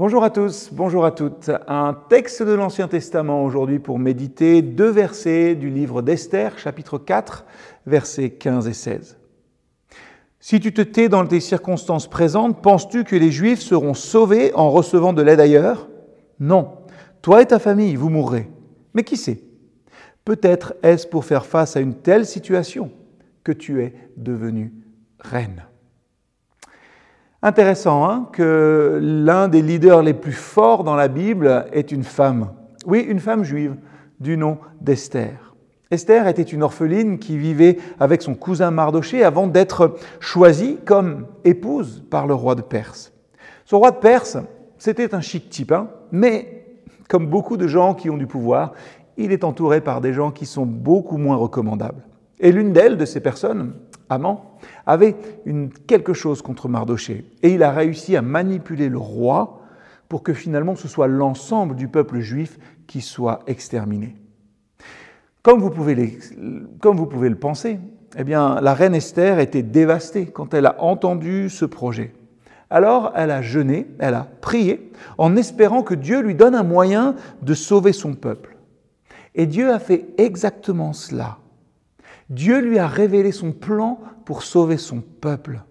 Bonjour à tous, bonjour à toutes. Un texte de l'Ancien Testament aujourd'hui pour méditer deux versets du livre d'Esther, chapitre 4, versets 15 et 16. Si tu te tais dans tes circonstances présentes, penses-tu que les Juifs seront sauvés en recevant de l'aide ailleurs? Non. Toi et ta famille, vous mourrez. Mais qui sait? Peut-être est-ce pour faire face à une telle situation que tu es devenue reine. Intéressant hein, que l'un des leaders les plus forts dans la Bible est une femme. Oui, une femme juive du nom d'Esther. Esther était une orpheline qui vivait avec son cousin Mardoché avant d'être choisie comme épouse par le roi de Perse. Ce roi de Perse, c'était un chic type, hein, mais comme beaucoup de gens qui ont du pouvoir, il est entouré par des gens qui sont beaucoup moins recommandables. Et l'une d'elles, de ces personnes, Amant, avait une, quelque chose contre Mardoché. Et il a réussi à manipuler le roi pour que finalement ce soit l'ensemble du peuple juif qui soit exterminé. Comme vous pouvez, comme vous pouvez le penser, eh bien, la reine Esther était dévastée quand elle a entendu ce projet. Alors elle a jeûné, elle a prié, en espérant que Dieu lui donne un moyen de sauver son peuple. Et Dieu a fait exactement cela. Dieu lui a révélé son plan pour sauver son peuple.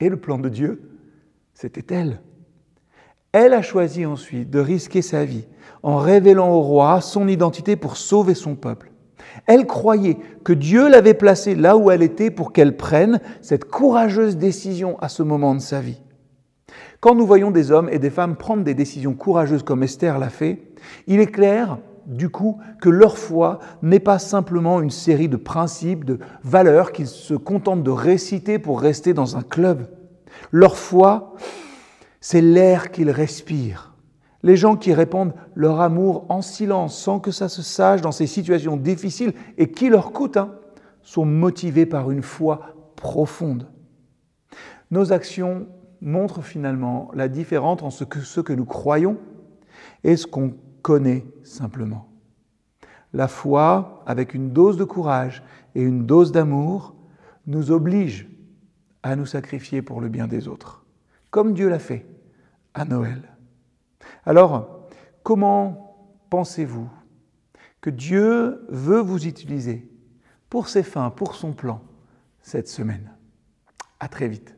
Et le plan de Dieu, c'était elle. Elle a choisi ensuite de risquer sa vie en révélant au roi son identité pour sauver son peuple. Elle croyait que Dieu l'avait placée là où elle était pour qu'elle prenne cette courageuse décision à ce moment de sa vie. Quand nous voyons des hommes et des femmes prendre des décisions courageuses comme Esther l'a fait, il est clair du coup que leur foi n'est pas simplement une série de principes, de valeurs qu'ils se contentent de réciter pour rester dans un club. Leur foi, c'est l'air qu'ils respirent. Les gens qui répandent leur amour en silence, sans que ça se sache dans ces situations difficiles et qui leur coûtent, hein, sont motivés par une foi profonde. Nos actions montrent finalement la différence entre ce que, ce que nous croyons et ce qu'on connaît simplement. La foi, avec une dose de courage et une dose d'amour, nous oblige à nous sacrifier pour le bien des autres, comme Dieu l'a fait à Noël. Alors, comment pensez-vous que Dieu veut vous utiliser pour ses fins, pour son plan, cette semaine? À très vite.